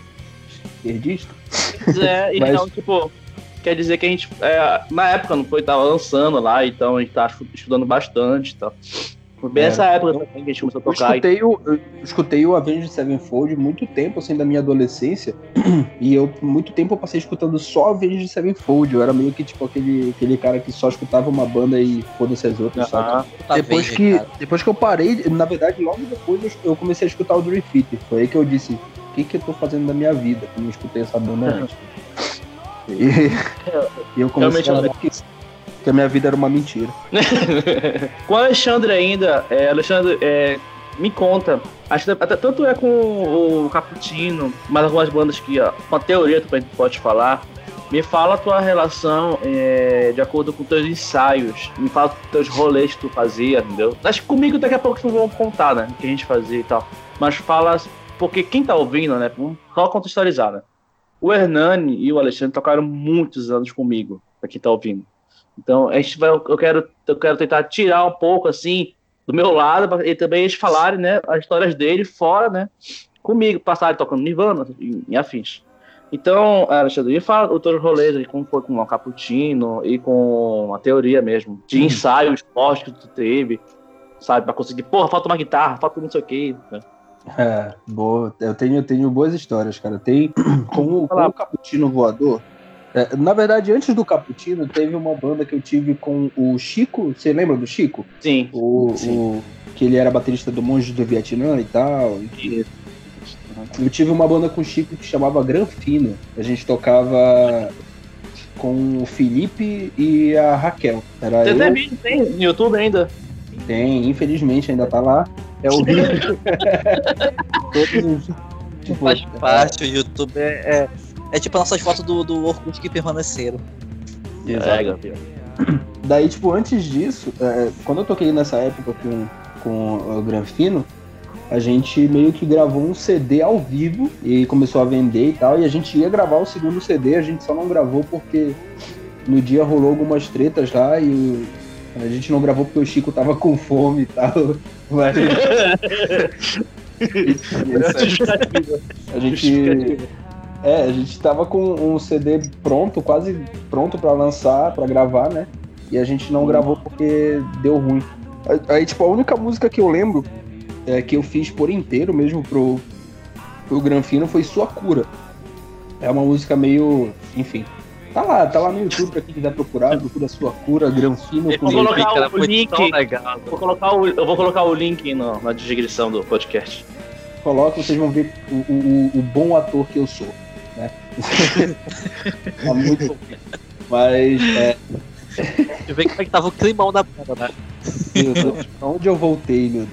esquerdista. É, [LAUGHS] Mas- então, tipo, quer dizer que a gente, é, na época, não foi, tava lançando lá, então a gente tava estudando bastante e tal. Foi bem É. essa época também que a gente começou a Eu tocar. escutei, o, eu escutei o Avenged Sevenfold muito tempo, assim, da minha adolescência. [CLEARS THROAT] E eu, muito tempo, eu passei escutando só Avenged Sevenfold. Eu era meio que, tipo, aquele, aquele cara que só escutava uma banda e foda-se as outras, sabe? Tá Depois verde, que, cara. depois que eu parei, na verdade, logo depois eu- eu comecei a escutar o Dream Theater. Foi aí que eu disse, o que, que eu tô fazendo da minha vida? Que eu não escutei essa banda antes. [LAUGHS] E, [LAUGHS] e eu comecei Realmente, a ver que, a minha vida era uma mentira. [LAUGHS] com o Alexandre ainda, é, Alexandre, é, me conta. Acho que até tanto é com o Caputino, mas algumas bandas que, ó, com a teoria tu pode falar. Me fala a tua relação é, de acordo com teus ensaios. Me fala os teus rolês que tu fazia, entendeu? Acho que comigo daqui a pouco vocês vão contar, né? O que a gente fazia e tal. Mas fala, porque quem tá ouvindo, né? Só contextualizar, né? O Hernani e o Alexandre tocaram muitos anos comigo, pra quem tá ouvindo. Então, a gente vai, eu quero, eu quero tentar tirar um pouco assim do meu lado pra- e também eles falarem, né, as histórias dele fora, né, comigo, passarem tocando Nirvana e, e afins. Então, Alexandre, me fala teus rolês aí, como foi com o Cappuccino e com a teoria mesmo, de ensaios fortes que tu teve, sabe, pra conseguir, porra, falta uma guitarra, falta não sei o que, né? É, boa. Eu tenho, eu tenho boas histórias, cara. Tem [CLEARS THROAT] com, o- com o Caputino Voador. É, na verdade, antes do Caputino, teve uma banda que eu tive com o Chico. Você lembra do Chico? Sim. O, Sim. o- que ele era baterista do Monge do Vietnã e tal. Eu tive uma banda com o Chico que chamava Gran Fino. A gente tocava com o Felipe e a Raquel. Era Tem eu, até vídeo, tem no YouTube ainda. tem, infelizmente ainda tá lá. É o vídeo. [LAUGHS] Todos os- tipo, Faz parte, o YouTube é, é, é tipo nossas fotos do, do Orkut que permaneceram. É, Gabriel. [CLEARS THROAT] Daí, tipo, antes disso, é, quando eu toquei nessa época com, com o Granfino, a gente meio que gravou um CD ao vivo e começou a vender e tal. E a gente ia gravar o segundo CD, a gente só não gravou porque no dia rolou algumas tretas lá e o- a gente não gravou porque o Chico tava com fome e tal. [LAUGHS] Mas [LAUGHS] a gente, É, a gente tava com um CD pronto, quase pronto pra lançar, pra gravar, né? E a gente não gravou porque deu ruim. Aí, tipo, a única música que eu lembro é, que eu fiz por inteiro mesmo pro, pro Granfino foi Sua Cura. É uma música meio. Enfim. Tá lá, tá lá no YouTube pra quem quiser procurar, procura Sua Cura, Granfino. Eu com- vou colocar o foi link. tão legal. Vou colocar o, eu vou colocar o link no- na descrição do podcast. Coloca, vocês vão ver o- o- o bom ator que eu sou. Né? [LAUGHS] tá muito. Mas é, Deixa eu ver como é que tava o climão da banda, né? Onde eu voltei, meu Deus.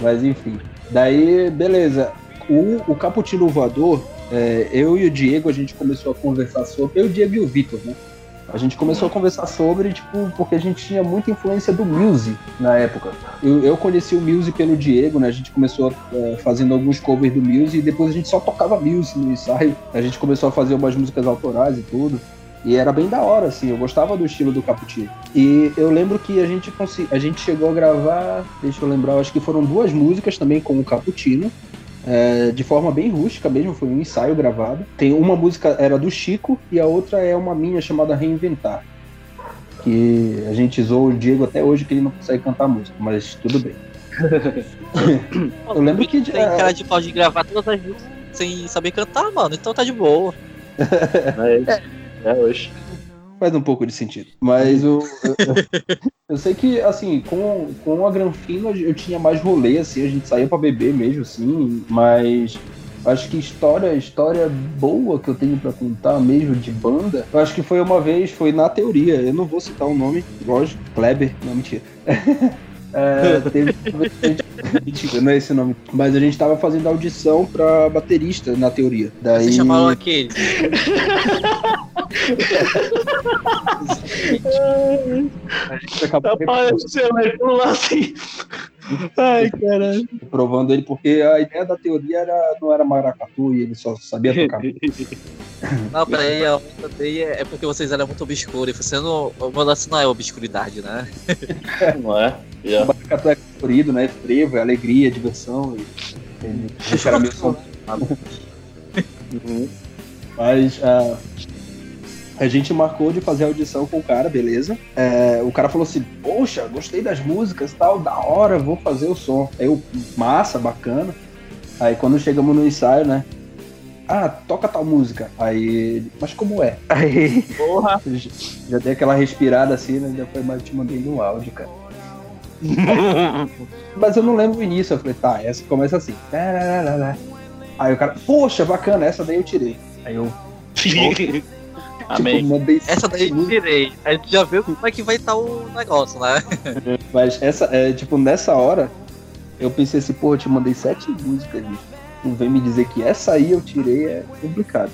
Mas enfim. Daí, beleza. O, o Caputino Voador, é, eu e o Diego, a gente começou a conversar sobre. Eu, o Diego e o Vitor, né? A gente começou a conversar sobre, tipo, porque a gente tinha muita influência do Muse na época. Eu, eu conheci o Muse pelo Diego, né? A gente começou é, fazendo alguns covers do Muse e depois a gente só tocava Muse no ensaio. A gente começou a fazer umas músicas autorais e tudo. E era bem da hora, assim, eu gostava do estilo do Caputino. E eu lembro que a gente, a gente chegou a gravar, deixa eu lembrar, acho que foram duas músicas também com o Caputino. É, de forma bem rústica mesmo, foi um ensaio gravado. Tem uma música era do Chico e a outra é uma minha chamada Reinventar. Que a gente zoou o Diego até hoje que ele não consegue cantar música, mas tudo bem. [LAUGHS] Eu lembro que Tem cara de pau de gravar todas as músicas sem saber cantar, mano. Então tá de boa. É, é hoje. Faz um pouco de sentido. Mas o, eu, eu- sei que, assim, com, com a Granfino eu tinha mais rolê, assim, a gente saía pra beber mesmo, assim, mas acho que história, história boa que eu tenho pra contar mesmo de banda, eu acho que foi uma vez, foi na teoria, eu não vou citar o nome, lógico, Kleber, não, mentira. [LAUGHS] É, teve, mentira, não é esse nome. Mas a gente tava fazendo audição pra baterista, na teoria. Daí... Vocês chamaram aquele. [LAUGHS] a gente acabou Apareceu, né? Pula assim. Ai, caralho. provando ele, porque a ideia da teoria era, não era maracatu e ele só sabia tocar. [LAUGHS] Não, peraí, a onda dele é é porque vocês eram muito obscuros. E você não. O lance não é obscuridade, né? [LAUGHS] Não é? Já. maracatu é colorido, né? É frevo, é alegria, é diversão. E, ele [LAUGHS] deixa era meio. Uhum. Mas ah, a gente marcou de fazer a audição com o cara, beleza. É, o cara falou assim: Poxa, gostei das músicas tal, da hora, vou fazer o som. Aí eu, massa, bacana. Aí quando chegamos no ensaio, né? Ah, toca tal música. Aí mas como é? [LAUGHS] Aí Porra. já, dei aquela respirada assim, né? Depois mais eu te mandei no áudio, cara. [LAUGHS] Mas eu não lembro o início. Eu falei, tá, essa começa assim. Aí o cara, poxa, bacana, essa daí eu tirei. Aí eu, [LAUGHS] [LAUGHS] Amém. tipo, mandei Essa daí eu tirei. A gente já viu como é que vai estar o negócio, né? Mas essa, é, tipo, nessa hora, eu pensei assim, pô, eu te mandei sete músicas, bicho. Tu vem me dizer que essa aí eu tirei é complicado.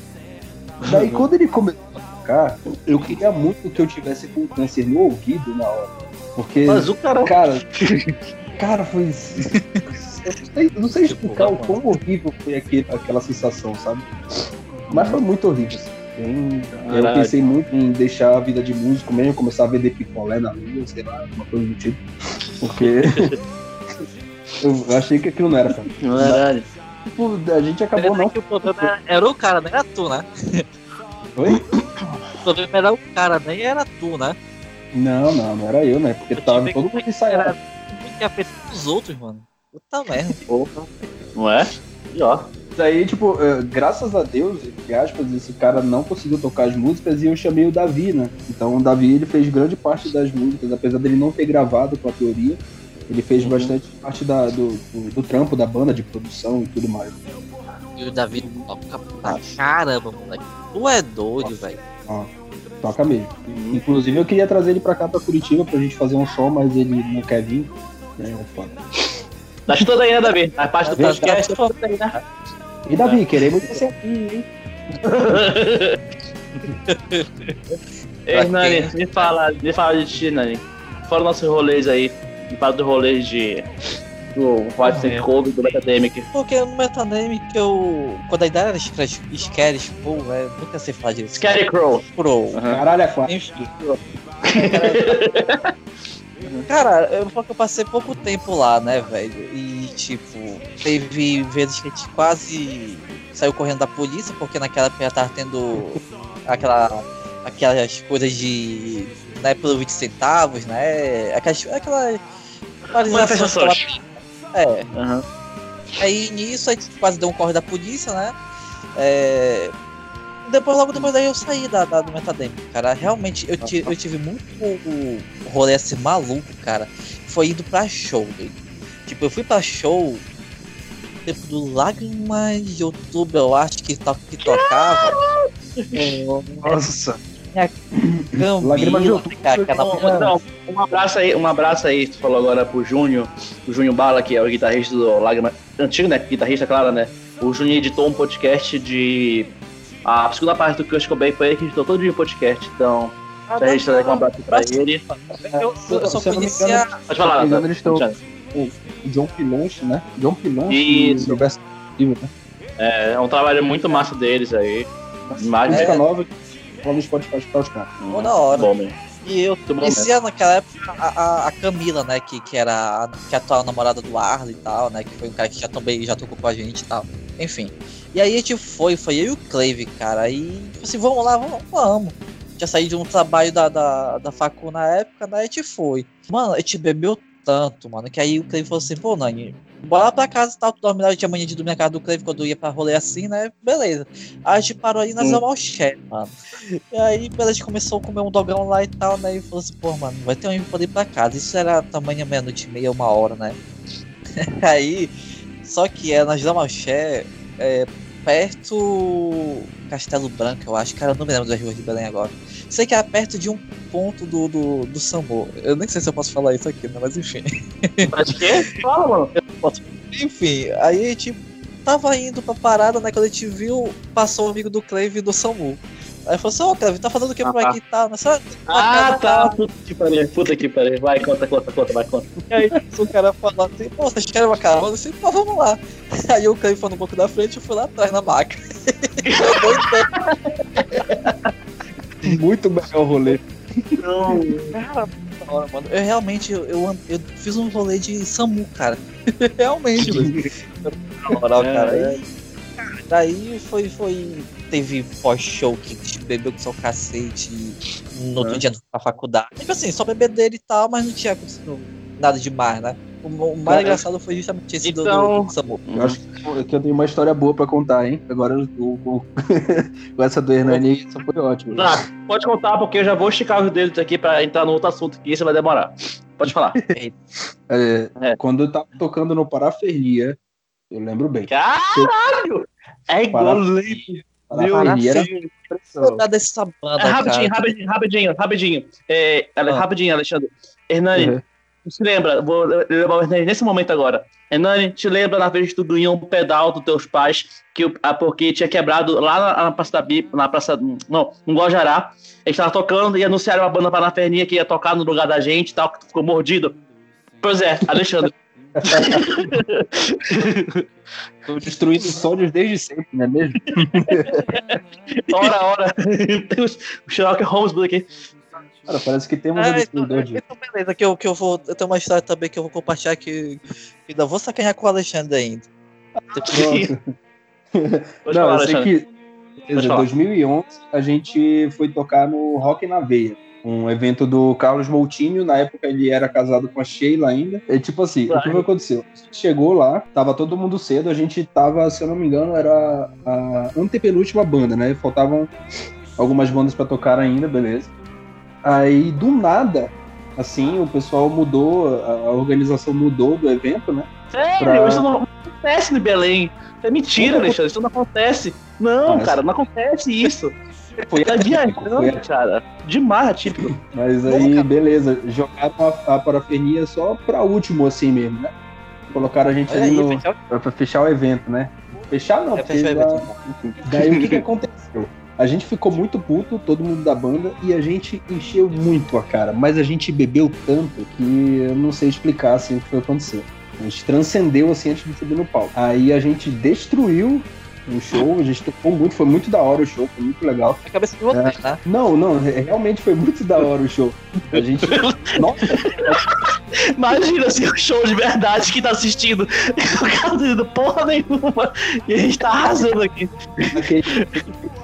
Daí quando ele começou a tocar, eu queria muito que eu tivesse com câncer no ouvido na hora. Porque, Mas o cara. cara, [LAUGHS] cara, foi. Eu não sei, não sei explicar o quão horrível foi aquele, aquela sensação, sabe? Mas foi muito horrível. assim. Bem- eu pensei muito em deixar a vida de músico mesmo, começar a vender picolé na rua, sei lá, alguma coisa do tipo. Porque [LAUGHS] eu achei que aquilo não era pra mim. Caralho. Tipo, a gente acabou não. que o problema era- era o cara, não era tu, né? Oi? O problema era o cara, nem era tu, né? Não, não, não era eu, né? Porque Eu tava todo que- mundo ensaiado. Era muito que afetar os outros, mano. Puta merda. Porra. Não é? E ó. Daí, tipo, eh, graças a Deus, entre aspas, esse cara não conseguiu tocar as músicas e eu chamei o Davi, né? Então o Davi ele fez grande parte das músicas, apesar dele não ter gravado com a teoria, ele fez Uhum. bastante parte da, do, do, do trampo da banda, de produção e tudo mais. E o Davi toca pra caramba, moleque. Tu é doido, velho. Toca mesmo. Uhum. Inclusive eu queria trazer ele pra cá, pra Curitiba, pra gente fazer um som, mas ele não quer vir. É, foda. Tá aí, né, Davi? A parte do podcast tá? E Davi, queremos você aqui, hein? [LAUGHS] Ei, Nani, me fala, me fala de ti, Nani. Fora nossos rolês aí. Me fala do rolê de. Do White Snake Cove do Academic. Porque no que eu. Quando a ideia era Scare pô, velho, nunca sei falar disso. Scarecrow. Pro. Caralho, é quatro. Enfim. [LAUGHS] Cara, eu falo que eu passei pouco tempo lá, né, velho? E, tipo, teve vezes que a gente quase saiu correndo da polícia, porque naquela época já tava tendo aquela, aquelas coisas de. né, por 20 centavos, né? Aquelas. aquela paralisação que Manifestações. É. Aham. Aí nisso a gente quase deu um corre da polícia, né? É, Depois, logo depois daí eu saí da, da do Metademic, cara. Realmente, eu, ti- eu tive muito rolê assim maluco, cara. Foi indo pra show, velho. Tipo, eu fui pra show. Tempo do Lágrimas de Outubro, eu acho que, to que tocava. Nossa. Lágrimas de Outubro cara, Então, um abraço aí, um abraço aí, tu falou agora pro Júnior, o Júnior Bala, que é o guitarrista do Lágrima, antigo, né, guitarrista, claro, né, o Júnior editou um podcast de, a segunda parte do Kurt Cobain foi ele que editou todo dia o podcast, então, já registrando aqui um abraço pra ele. Eu, eu só eu me conhecia. Pode falar, Se engano, eles estão-. O John Pilonche, né? John Pilonche e Roberto Silva, né? É, é um trabalho muito massa deles aí, mais Música É. nova, no Spotify para os caras. Pô, da hora. Bom, mesmo. E eu conhecia naquela época a, a, Camila, né? Que, que era a, que é a atual namorada do Arlo e tal, né? Que foi um cara que já também já tocou com a gente e tal. Enfim. E aí a gente foi, foi eu e o Clave, cara. Aí, tipo assim, vamos lá, vamos, vamos. Já saí de um trabalho da, da, da facu na época, né? A gente foi. Mano, a gente bebeu tanto, mano, que aí o Clave falou assim, pô, Nani, bora lá pra casa e tal, tu dorme lá, eu tinha manhã de dormir na casa do Clave quando eu ia pra rolê assim, né? Beleza. Aí a gente parou aí na Hum. Zé Malché, mano. E aí, beleza, a gente começou a comer um dogão lá e tal, né? E falou assim, pô, mano, vai ter um pra ir pra casa. Isso era tamanho meia-noite e meia, uma hora, né? [LAUGHS] aí, só que é na Vila Malché, é, perto Castelo Branco, eu acho. Cara, eu não me lembro das ruas de Belém agora. Sei que era perto de um ponto do, do, do Sambo. Eu nem sei se eu posso falar isso aqui, né? Mas enfim. Mas que? Fala, mano. Enfim, aí a gente tava indo pra parada, né? Quando a gente viu, passou o amigo do Cleve do Samu. Aí falou assim, ô Cleve, tá fazendo o que Ah, aqui e tal? Só- Ah, tá, puta que pariu, puta que pariu. Vai, conta, conta, conta, vai, conta. E aí o cara falou assim, pô, vocês querem uma carona? Eu disse, pô, vamos lá. [LAUGHS] Aí o Cleve foi no banco da frente e eu fui lá atrás na maca. [LAUGHS] Muito melhor o rolê. Não. cara, hora, mano. Eu realmente, eu, eu, eu fiz um rolê de Samu, cara. [LAUGHS] realmente, mano. Na moral, cara. É. Aí, daí foi, foi. Teve pós-show que bebeu com seu cacete no outro dia pra faculdade. Tipo assim, só bebedeira e tal, mas não tinha acontecido nada demais, né? O, o mais Cara, engraçado foi justamente esse do- então- do, do Samu. Eu acho que, que eu tenho uma história boa pra contar, hein? Agora o, [LAUGHS] com essa do Hernani, essa foi ótima. Tá, pode contar, porque eu já vou esticar os dedos aqui pra entrar no outro assunto, que isso vai demorar. Pode falar. [LAUGHS] É, É. Quando eu tava tocando no Parafernia, eu lembro bem. Caralho! É igual Saudade dessa banda, É, rapidinho, rapidinho, rapidinho, rapidinho. É, Ah. Rapidinho, Alexandre. Hernani, Uhum. se lembra, vou levar o Hernani nesse momento agora. Hernani, te lembra na vez que tu ganhou um pedal dos teus pais, que, porque tinha quebrado lá na, na Praça da Bip, na Praça. Não, no Guajará. Eles estavam tocando e anunciaram uma banda Parafernia que ia tocar no lugar da gente e tal, que tu ficou mordido. Pois é, Alexandre. Tô destruindo sonhos desde sempre, não é mesmo? Ora, ora. Tem o Sherlock Holmes por aqui. Cara, parece que temos Ah, um então, destruidor de. então beleza, que eu, que eu vou. Eu tenho uma história também que eu vou compartilhar que, que ainda vou sacanhar com o Alexandre ainda. Não, falar, eu sei Alexandre. que. Beleza, falar. 2011 a gente foi tocar no Rock na Veia. Um evento do Carlos Moutinho, na época ele era casado com a Sheila ainda. É tipo assim, o que aconteceu? A gente chegou lá, tava todo mundo cedo, a gente tava, se eu não me engano, era a antepenúltima banda, né? Faltavam algumas bandas pra tocar ainda, beleza. Aí, do nada, assim, o pessoal mudou, a organização mudou do evento, né? Sério, pra- isso não acontece no Belém. É mentira, Nunca Alexandre. Isso não acontece. Não, Mas- cara, não acontece isso. Foi Tá viajando, foi cara. Demais atípico. Mas aí, beleza, jogaram a, a parafernia só pra último, assim mesmo, né? Colocaram a gente Olha ali aí, no, fechou? pra, pra fechar o evento, né? Fechar não, É, porque fechar o já- enfim. Daí o que, que aconteceu? A gente ficou muito puto, todo mundo da banda, e a gente encheu muito a cara. Mas a gente bebeu tanto que eu não sei explicar assim o que foi acontecer. A gente transcendeu assim antes de subir no palco. Aí a gente destruiu o show, a gente tocou muito, foi muito da hora o show, foi muito legal. A cabeça de vocês, né? Não, não, re- realmente foi muito da hora o show. A gente. [LAUGHS] Nossa, Imagina assim, o show de verdade que tá assistindo. [LAUGHS] O cara não dizendo porra nenhuma. E a gente tá arrasando aqui. Aquele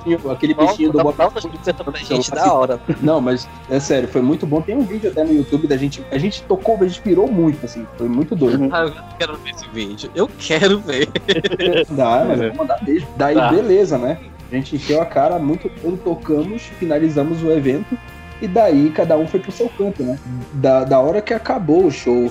bichinho, aquele bichinho do Nossa, pra gente da hora. Não, mas é sério, foi muito bom. Tem um vídeo até no YouTube da gente. A gente tocou, a gente pirou muito, assim. Foi muito doido. Ah, eu quero ver esse vídeo. Eu quero ver. [LAUGHS] Dá, mas eu vou mandar mesmo. Daí, Tá. beleza, né? A gente encheu a cara muito todo, tocamos, finalizamos o evento. E daí cada um foi pro seu canto, né? Da, da hora que acabou o show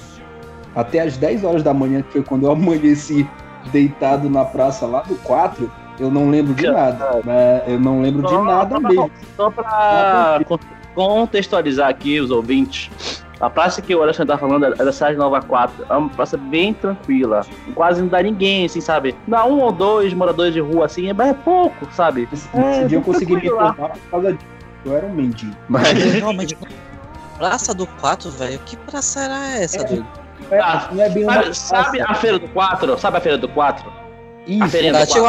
até as 10 horas da manhã, que foi quando eu [LAUGHS] amanheci deitado na praça lá do 4, eu não lembro de nada. Né? Eu não lembro de Só- nada mesmo. Só pra con- contextualizar aqui os ouvintes. A praça que o Alexandre tá falando é da cidade Nova 4. É uma praça bem tranquila. Quase não dá ninguém, assim, sabe? Dá um ou dois moradores de rua, assim, mas é pouco, sabe? Esse, É, dia eu consegui me formar por causa disso. Eu era um mendigo. Mas Realmente. Praça do 4, velho. Que praça era essa, É. doido? Ah, não é bem Sabe, sabe a Feira do 4? Sabe a Feira do 4? Isso, feirinha Tá, do chegou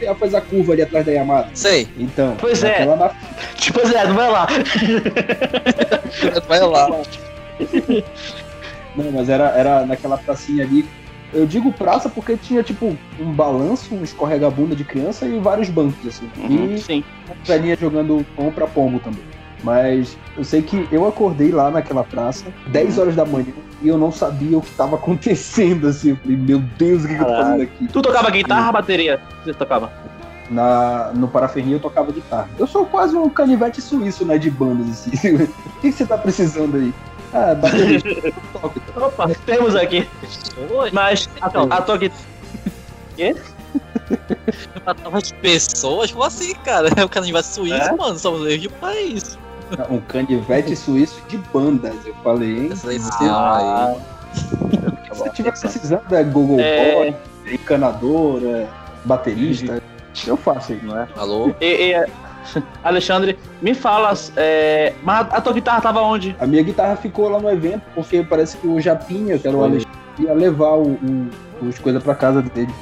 ela faz a curva ali atrás da Yamaha. Sei. Então, Pois é. na [LAUGHS] Tipo, é, não vai lá. [LAUGHS] Vai lá. Não, mas era, era naquela pracinha ali. Eu digo praça porque tinha, tipo, um balanço, um escorrega-bunda de criança e vários bancos, assim. E Sim. uma velhinha jogando pão pra pombo também. Mas eu sei que eu acordei lá naquela praça, 10 horas da manhã, e eu não sabia o que tava [LAUGHS] acontecendo, assim. Eu falei, meu Deus, o que, que eu tô fazendo aqui? Tu tocava guitarra ou bateria? Você tocava? Na, no Parafernia eu tocava guitarra. Eu sou quase um canivete suíço, né, de bandas, assim. [LAUGHS] o que, que você tá precisando aí? Ah, eu [LAUGHS] toco. Opa, temos aqui. Mas a, a tua guitarra. Matava de pessoas? Como assim, cara? É o canivete suíço, É? mano. Somos erros de país. Um canivete suíço de bandas, eu falei, hein? Essa aí não Ah, Se você tiver precisando, é Google É. Boy, é encanadora, baterista, eu faço aí. não é? Alô? E, e, Alexandre, me fala, é, mas a tua guitarra tava onde? A minha guitarra ficou lá no evento, porque parece que o Japinha, que era o Alexandre, ia levar o, o- os coisas pra casa dele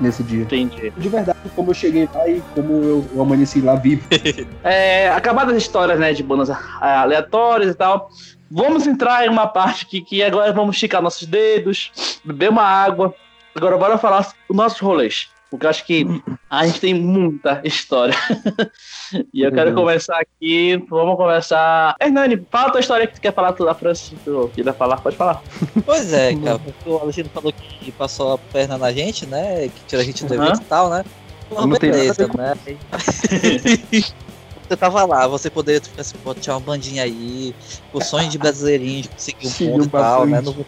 nesse dia. Entendi. De verdade, como eu cheguei lá e como eu, eu amanheci lá vivo. [LAUGHS] É, acabadas as histórias, né, de bandas ah, aleatórias e tal, vamos entrar em uma parte que, que agora vamos esticar nossos dedos, beber uma água. Agora bora falar os nossos rolês. Porque eu acho que a gente tem muita história. [LAUGHS] e eu quero Uhum. começar aqui. Vamos começar. Hernani, fala a tua história que tu quer falar tu da França. que Tu queria falar, pode falar. Pois é, [LAUGHS] cara, porque o Alexandre falou que passou a perna na gente, né? Que tira a gente do Aham. evento e tal, né? Porra, Não beleza, né? [LAUGHS] Você tava lá, você poderia ficar assim, pô, tinha uma bandinha aí, o sonho de brasileirinho de conseguir um Seguiu ponto e tal, né? Não Eu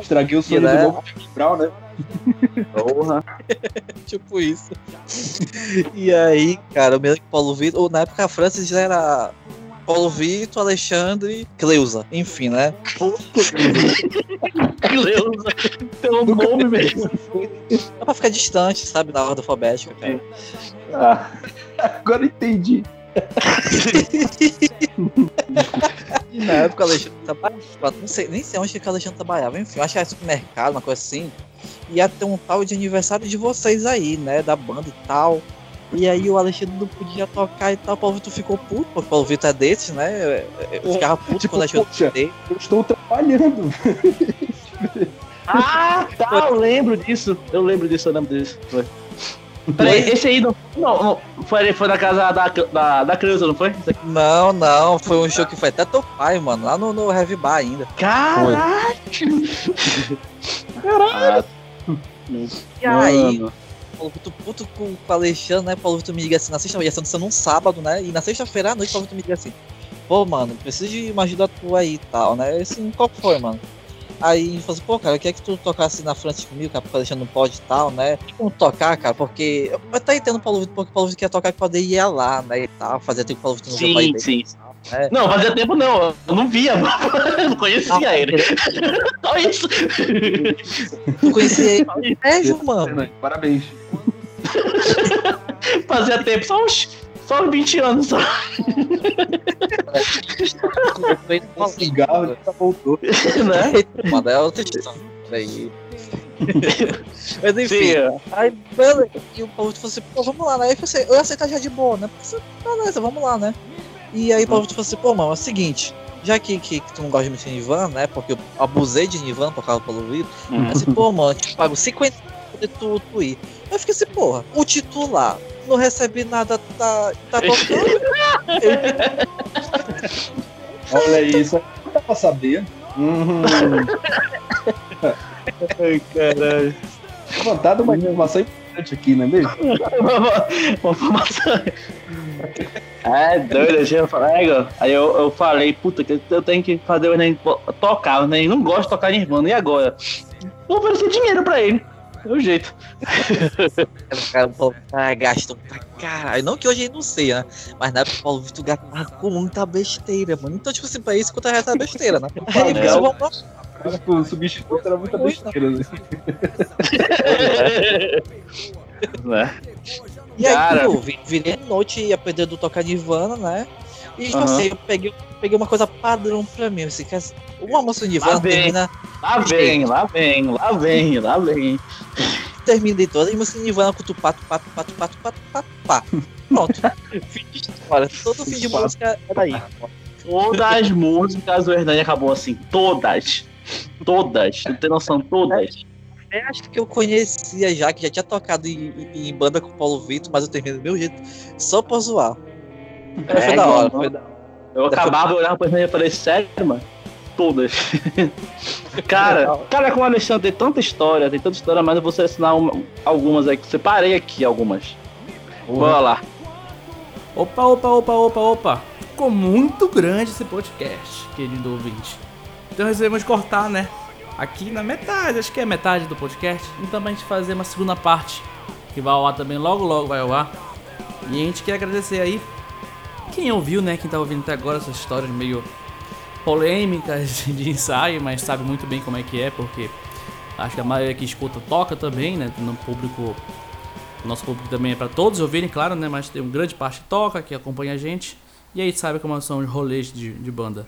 estraguei o sonho né? do novo Brown, né? Porra. [LAUGHS] tipo isso. E aí, cara, eu me lembro que Paulo Vitor, ou na época a Francis já era Paulo Vitor, Alexandre, Cleusa, enfim, né? [LAUGHS] Cleusa. Pelo nome mesmo. Dá pra ficar distante, sabe, na ordem alfabética, cara. Ah, [LAUGHS] Agora entendi. E na época o Alexandre trabalhava, não sei, nem sei onde que o Alexandre trabalhava, enfim, eu acho que era supermercado, uma coisa assim. Ia ter um tal de aniversário de vocês aí, né, da banda e tal. E aí o Alexandre não podia tocar e tal, o Paulo Vitor ficou puto, porque o Paulo Vitor é desses, né? Eu ficava puto Tipo, quando o Alexandre poxa. dele. Eu estou trabalhando. Ah, tá, eu lembro disso. Eu lembro disso, eu lembro disso. Peraí, esse aí não. Não, não foi, foi na casa da, da, da Cleusa, não foi? Não, não, foi um show que foi até teu pai, mano, lá no, no Heavy Bar ainda. [LAUGHS] Caralho! E aí, Paulo Vitor puto com, com o Alexandre, né? Paulo Vitor me liga assim na sexta-feira, ia sendo num sábado, né? E na sexta-feira à noite, Paulo Vitor me liga assim: Pô, mano, preciso de uma ajuda tua aí e tal, né? Eu assim, qual foi, mano? Aí ele falou assim, pô, cara, eu queria que tu tocasse na frente comigo, cara, porque o Alexandre não pode e tal, né? Como tocar, cara, porque. Eu até entendo o Paulo Vitor, porque o Paulo Vitor queria tocar que poder ir lá, né? E tal, fazia tempo que o Paulo Vitor não Sim, pra sim. IBM, né? Não, fazia tempo não. Eu não via. [LAUGHS] Eu não conhecia Ah, ele. Só isso. Tu conhecia ele? É, mano. Parabéns. Fazia tempo, só uns, só uns 20 anos só. Um cigarro já voltou. Né? Mano, é outra história. Aí. Mas enfim. Sim. Aí, beleza. E o Paulo falou assim, pô, vamos lá, né? Aí eu falei, eu ia aceitar já de boa, né? Porque, beleza, vamos lá, né? E aí o Paulo falou assim, pô, mano, é o seguinte, já que, que, que tu não gosta de mexer em Nirvana, né? Porque eu abusei de Nirvana por causa pelo ouvido. Uhum. Assim, pô, mano, te pago 50 de tu, tu ir. Eu fiquei assim, porra, o titular não recebe nada, tá, tá tocando. [LAUGHS] Olha isso, não dá pra saber. Uhum. [LAUGHS] Ai, caralho. Levantada uma informação importante aqui, não é mesmo? [LAUGHS] Uma informação. É doido, eu tinha falado, é. Aí eu, eu falei, puta, que eu tenho que fazer o Enem tocar, o Enem não gosta de tocar Nirvana, e agora? Vou oferecer dinheiro pra ele. É o jeito. O cara falou, ah, gastou pra caralho. Não que hoje ele não sei, né? Mas na época o Paulo Vitor gastava com muita besteira, mano. Então, tipo assim, pra isso, quanto reais era besteira, né? Aí, É, pessoal, vamos lá. O substituto era muita besteira. Né? né? E aí, Cara. eu vi- virei a noite e aprender do tocar Nirvana, né? E assim, eu peguei, peguei uma coisa padrão pra mim. Assim, que as- uma música do Nirvana Lá vem. termina, Lá vem, lá vem, lá vem, lá vem. termina de toda, e do Nirvana com tu pato, pato, pato, pato, pato, pato, pá. Pronto. [LAUGHS] fim de história. Todo fim de música era aí. Todas as músicas o Hernani acabou assim, todas. Todas, não tem noção, todas. Eu acho que eu conhecia já, que já tinha tocado em, em- em banda com o Paulo Vitor, mas eu terminei do meu jeito, só pra zoar. Foi É, da hora, foi da Eu acabava, eu olhava pro Hernani e falei, sério, mano? Todas. [LAUGHS] cara, cara, com o Alexandre tem tanta história, tem tanta história, mas eu vou selecionar uma- algumas aqui. Separei aqui algumas. Bora lá. Opa, opa, opa, opa, opa. Ficou muito grande esse podcast, querido ouvinte. Então resolvemos cortar, né? Aqui na metade, acho que é metade do podcast. Então pra gente fazer uma segunda parte. Que vai ao ar também logo, logo vai ao ar. E a gente quer agradecer aí quem ouviu, né? Quem tá ouvindo até agora essas histórias meio polêmicas [LAUGHS] de ensaio, mas sabe muito bem como é que é, porque acho que a maioria que escuta toca também, né? No público nosso público também é para todos ouvirem, claro, né? Mas tem uma grande parte que toca, que acompanha a gente. E aí sabe como são os rolês de, de banda.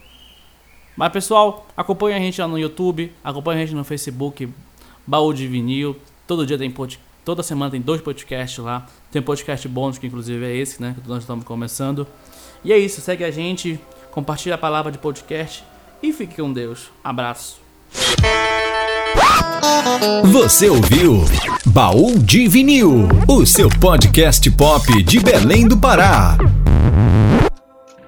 Mas pessoal, acompanha a gente lá no YouTube, acompanha a gente no Facebook, Baú de Vinil. Todo dia tem pod... toda semana tem dois podcasts lá. Tem podcast bônus, que inclusive é esse, né? Que nós estamos começando. E é isso, segue a gente, compartilha a palavra de podcast e fique com Deus. Abraço. Você ouviu Baú de Vinil, o seu podcast pop de Belém do Pará.